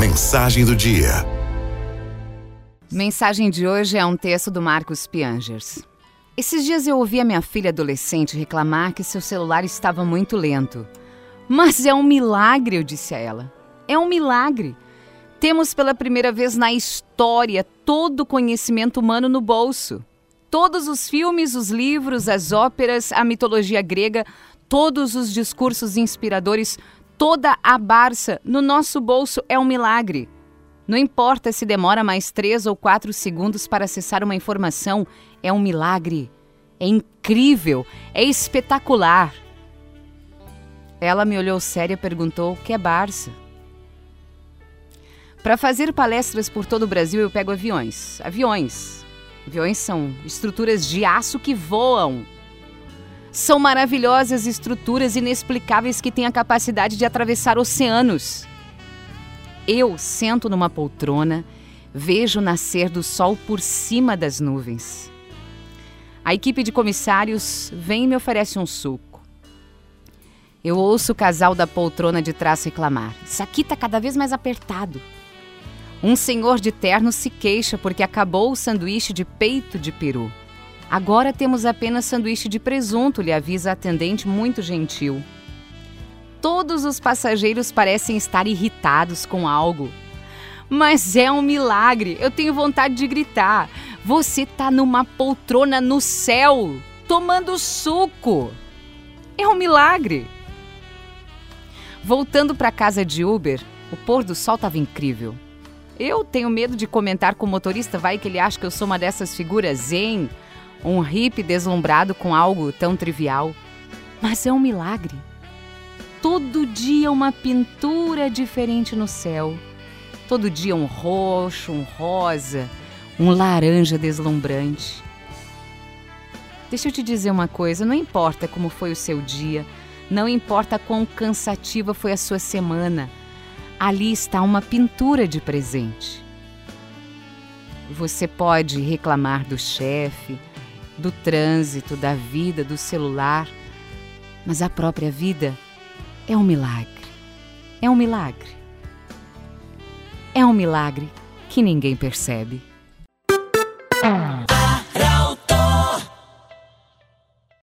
Mensagem do dia. Mensagem de hoje é um texto do Marcos Piangers. Esses dias eu ouvi a minha filha adolescente reclamar que seu celular estava muito lento. Mas é um milagre, eu disse a ela. É um milagre. Temos pela primeira vez na história todo o conhecimento humano no bolso. Todos os filmes, os livros, as óperas, a mitologia grega, todos os discursos inspiradores, toda a Barça no nosso bolso é um milagre. Não importa se demora mais três ou quatro segundos para acessar uma informação, é um milagre. É incrível, é espetacular. Ela me olhou séria e perguntou: que é Barça? Para fazer palestras por todo o Brasil, eu pego aviões. Aviões. Aviões são estruturas de aço que voam. São maravilhosas estruturas inexplicáveis que têm a capacidade de atravessar oceanos. Eu sento numa poltrona, vejo nascer do sol por cima das nuvens. A equipe de comissários vem e me oferece um suco. Eu ouço o casal da poltrona de trás reclamar: Isso aqui está cada vez mais apertado. Um senhor de terno se queixa porque acabou o sanduíche de peito de peru. Agora temos apenas sanduíche de presunto, lhe avisa a atendente muito gentil. Todos os passageiros parecem estar irritados com algo. Mas é um milagre, eu tenho vontade de gritar. Você tá numa poltrona no céu, tomando suco. É um milagre. Voltando para casa de Uber, o pôr do sol estava incrível. Eu tenho medo de comentar com o motorista, vai que ele acha que eu sou uma dessas figuras zen, um hippie deslumbrado com algo tão trivial. Mas é um milagre. Todo dia uma pintura diferente no céu. Todo dia um roxo, um rosa, um laranja deslumbrante. Deixa eu te dizer uma coisa: não importa como foi o seu dia, não importa quão cansativa foi a sua semana, ali está uma pintura de presente. Você pode reclamar do chefe, do trânsito, da vida, do celular, mas a própria vida é um milagre. É um milagre. É um milagre que ninguém percebe.